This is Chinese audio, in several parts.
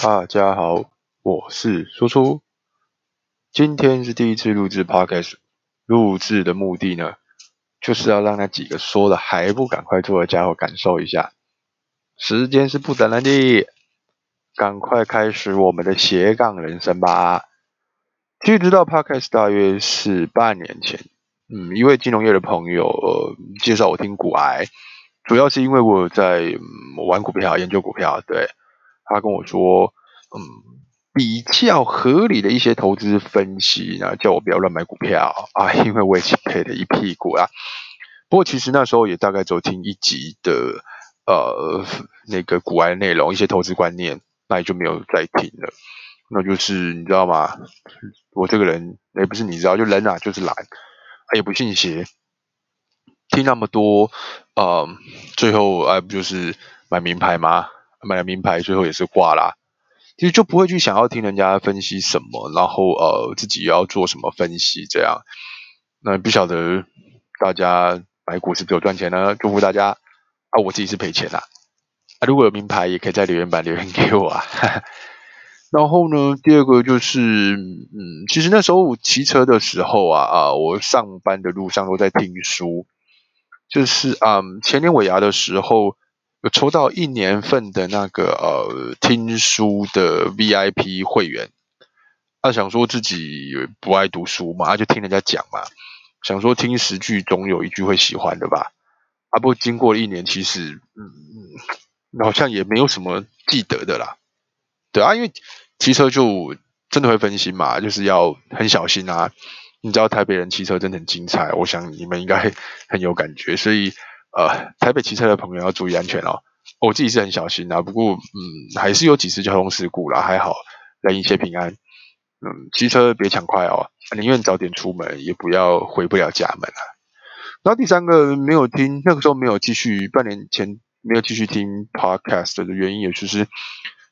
大家好，我是叔叔。今天是第一次录制 podcast，录制的目的呢，就是要让那几个说的还不赶快做的家伙感受一下，时间是不等人的，赶快开始我们的斜杠人生吧。其实知道 podcast 大约是半年前，嗯，一位金融业的朋友介绍我听股癌，主要是因为我在玩股票、研究股票，对。他跟我说，嗯，比较合理的一些投资分析，然后叫我不要乱买股票啊，因为我已经赔了一屁股啊。不过其实那时候也大概只有听一集的呃那个股外内容，一些投资观念，那也就没有再听了。那就是你知道吗？我这个人也不是你知道，就人啊就是懒，也不信邪，听那么多，呃，最后啊不就是买名牌吗？买了名牌，最后也是挂啦。其实就不会去想要听人家分析什么，然后呃自己要做什么分析这样。那不晓得大家买股是不是有赚钱呢？祝福大家啊！我自己是赔钱啦。啊，如果有名牌，也可以在留言板留言给我啊。然后呢，第二个就是，嗯，其实那时候我骑车的时候啊啊，我上班的路上都在听书，就是啊前年尾牙的时候。有抽到一年份的那个呃听书的 VIP 会员，他想说自己不爱读书嘛，他就听人家讲嘛，想说听十句总有一句会喜欢的吧。啊，不经过一年，其实嗯嗯，好像也没有什么记得的啦。对啊，因为骑车就真的会分心嘛，就是要很小心啊。你知道台北人骑车真的很精彩，我想你们应该 很有感觉，所以。呃，台北骑车的朋友要注意安全哦。我自己是很小心啊，不过嗯，还是有几次交通事故啦，还好人一切平安。嗯，骑车别抢快哦，宁愿早点出门，也不要回不了家门啊。然后第三个没有听，那个时候没有继续，半年前没有继续听 podcast 的原因，也就是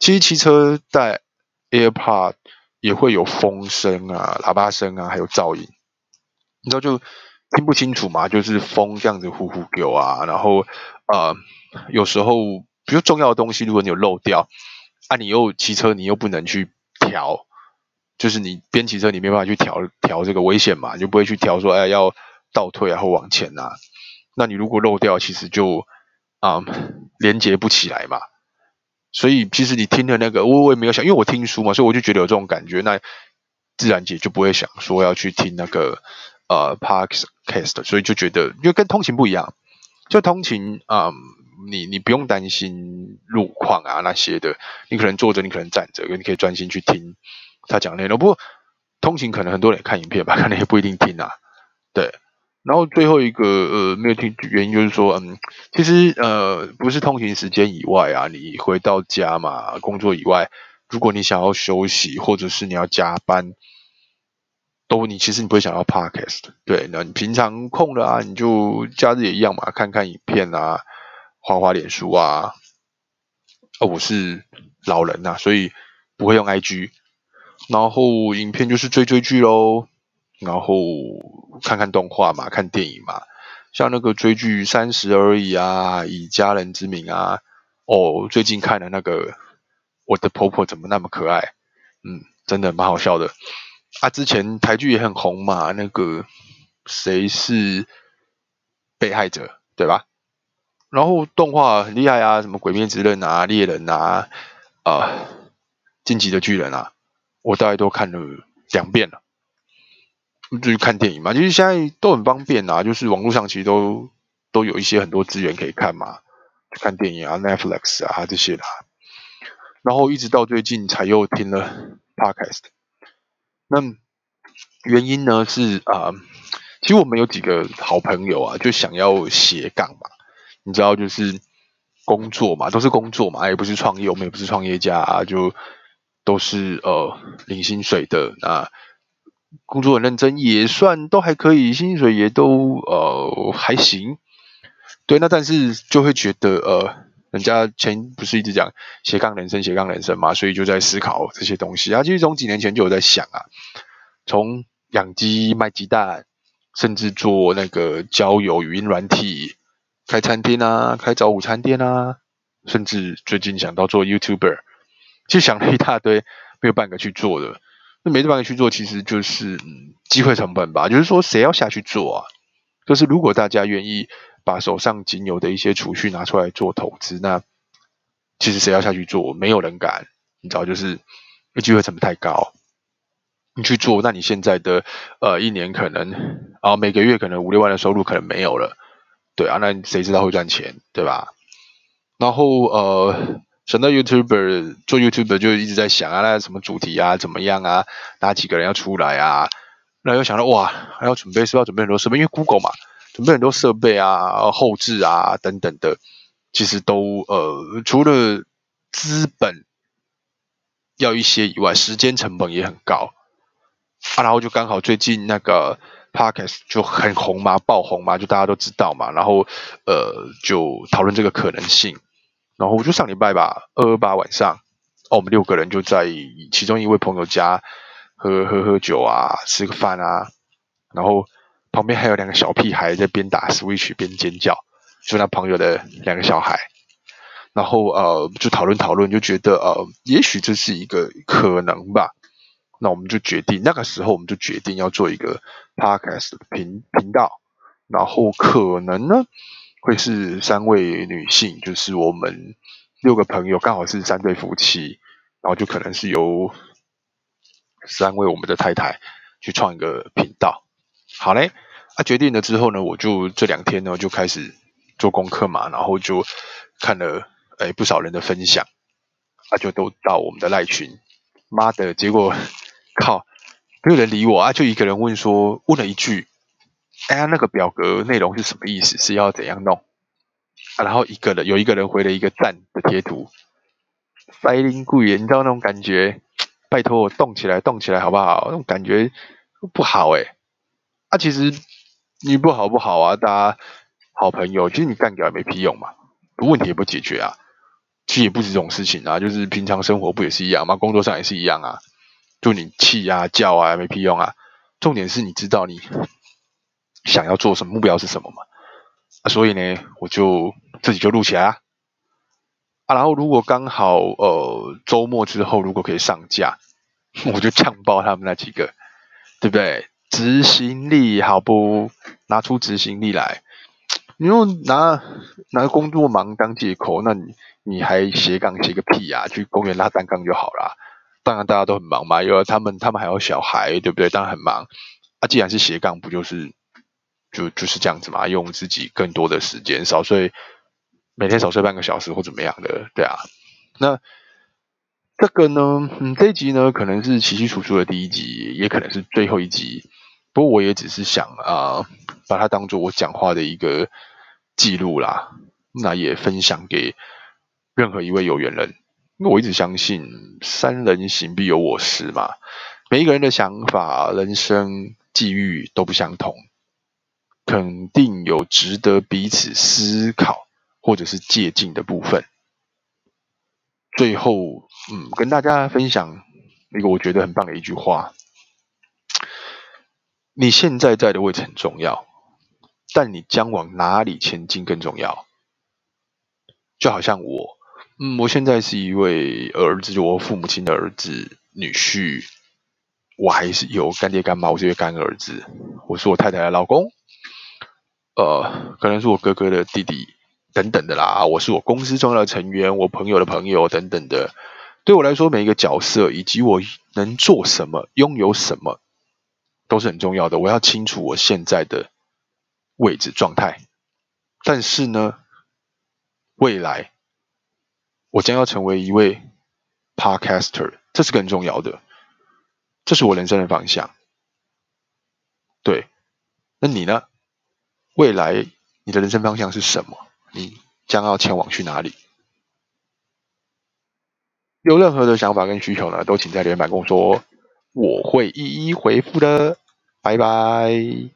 其实骑车带 AirPod 也会有风声啊、喇叭声啊，还有噪音，你知道就。听不清楚嘛，就是风这样子呼呼给啊，然后呃，有时候比如重要的东西，如果你有漏掉，啊，你又骑车，你又不能去调，就是你边骑车你没办法去调调这个危险嘛，你就不会去调说哎要倒退啊或往前啊，那你如果漏掉，其实就啊连接不起来嘛，所以其实你听的那个我我也没有想，因为我听书嘛，所以我就觉得有这种感觉，那自然姐就不会想说要去听那个。呃 park cast，所以就觉得，因为跟通勤不一样，就通勤啊，你你不用担心路况啊那些的，你可能坐着，你可能站着，你可以专心去听他讲内容。不过通勤可能很多人看影片吧，可能也不一定听啊。对，然后最后一个呃没有听原因就是说，嗯，其实呃不是通勤时间以外啊，你回到家嘛，工作以外，如果你想要休息，或者是你要加班。都你其实你不会想要 podcast，对，那你平常空了啊，你就假日也一样嘛，看看影片啊，画画脸书啊。啊，我是老人呐，所以不会用 IG，然后影片就是追追剧喽，然后看看动画嘛，看电影嘛，像那个追剧三十而已啊，以家人之名啊，哦，最近看的那个我的婆婆怎么那么可爱，嗯，真的蛮好笑的。啊，之前台剧也很红嘛，那个谁是被害者，对吧？然后动画很厉害啊，什么《鬼灭之刃》啊，《猎人》啊，啊，《晋级的巨人》啊，我大概都看了两遍了。就是看电影嘛，其实现在都很方便啊，就是网络上其实都都有一些很多资源可以看嘛，看电影啊，Netflix 啊这些的。然后一直到最近才又听了 Podcast。那原因呢是啊，其实我们有几个好朋友啊，就想要斜杠嘛，你知道就是工作嘛，都是工作嘛，也不是创业，我们也不是创业家啊，就都是呃领薪水的。啊，工作很认真，也算都还可以，薪水也都呃还行，对，那但是就会觉得呃。人家前不是一直讲斜杠人生、斜杠人生嘛，所以就在思考这些东西啊。其实从几年前就有在想啊，从养鸡、卖鸡蛋，甚至做那个交友语音软体、开餐厅啊、开早午餐店啊，甚至最近想到做 YouTuber，就想了一大堆，没有半个去做的。那没半个去做，其实就是嗯机会成本吧。就是说，谁要下去做啊？就是如果大家愿意把手上仅有的一些储蓄拿出来做投资，那其实谁要下去做？没有人敢。你知道，就是机会成本太高。你去做，那你现在的呃一年可能啊每个月可能五六万的收入可能没有了，对啊，那谁知道会赚钱，对吧？然后呃，想到 YouTuber 做 YouTuber 就一直在想啊，那什么主题啊，怎么样啊，哪几个人要出来啊？那又想到哇，还要准备是要准备很多设备，因为 Google 嘛，准备很多设备啊、后置啊等等的，其实都呃除了资本要一些以外，时间成本也很高。啊，然后就刚好最近那个 podcast 就很红嘛，爆红嘛，就大家都知道嘛，然后呃就讨论这个可能性，然后我就上礼拜吧，二二八晚上，哦，我们六个人就在其中一位朋友家喝喝喝酒啊，吃个饭啊，然后旁边还有两个小屁孩在边打 switch 边尖叫，就那朋友的两个小孩，然后呃就讨论讨论，就觉得呃也许这是一个可能吧。那我们就决定，那个时候我们就决定要做一个 podcast 频频道，然后可能呢会是三位女性，就是我们六个朋友刚好是三对夫妻，然后就可能是由三位我们的太太去创一个频道。好嘞，啊决定了之后呢，我就这两天呢就开始做功课嘛，然后就看了哎不少人的分享，啊就都到我们的赖群，妈的，结果。靠，没有人理我啊！就一个人问说，问了一句：“哎呀，那个表格内容是什么意思？是要怎样弄？”啊，然后一个人有一个人回了一个赞的贴图，塞林贵你知道那种感觉？拜托我动起来，动起来好不好？那种感觉不好哎。啊，其实你不好不好啊，大家好朋友，其实你干掉也没屁用嘛，问题也不解决啊。其实也不止这种事情啊，就是平常生活不也是一样吗？工作上也是一样啊。就你气啊叫啊没屁用啊，重点是你知道你想要做什么目标是什么吗？啊，所以呢，我就自己就录起来啊，啊，然后如果刚好呃周末之后如果可以上架，我就呛爆他们那几个，对不对？执行力好不？拿出执行力来，你用拿拿工作忙当借口，那你你还斜杠斜个屁啊？去公园拉单杠就好了。当然大家都很忙嘛，因为他们他们还有小孩，对不对？当然很忙。啊，既然是斜杠，不就是就就是这样子嘛？用自己更多的时间，少睡，每天少睡半个小时或怎么样的，对啊。那这个呢，嗯，这一集呢，可能是奇奇楚楚的第一集，也可能是最后一集。不过我也只是想啊，把它当做我讲话的一个记录啦，那也分享给任何一位有缘人。因为我一直相信“三人行必有我师”嘛，每一个人的想法、人生际遇都不相同，肯定有值得彼此思考或者是借鉴的部分。最后，嗯，跟大家分享一个我觉得很棒的一句话：你现在在的位置很重要，但你将往哪里前进更重要。就好像我。嗯，我现在是一位儿子，就我父母亲的儿子、女婿，我还是有干爹干妈，我是一位干儿子，我是我太太的老公，呃，可能是我哥哥的弟弟等等的啦，我是我公司重要的成员，我朋友的朋友等等的，对我来说，每一个角色以及我能做什么、拥有什么，都是很重要的。我要清楚我现在的位置状态，但是呢，未来。我将要成为一位 podcaster，这是更重要的，这是我人生的方向。对，那你呢？未来你的人生方向是什么？你将要前往去哪里？有任何的想法跟需求呢，都请在留言板跟我说，我会一一回复的。拜拜。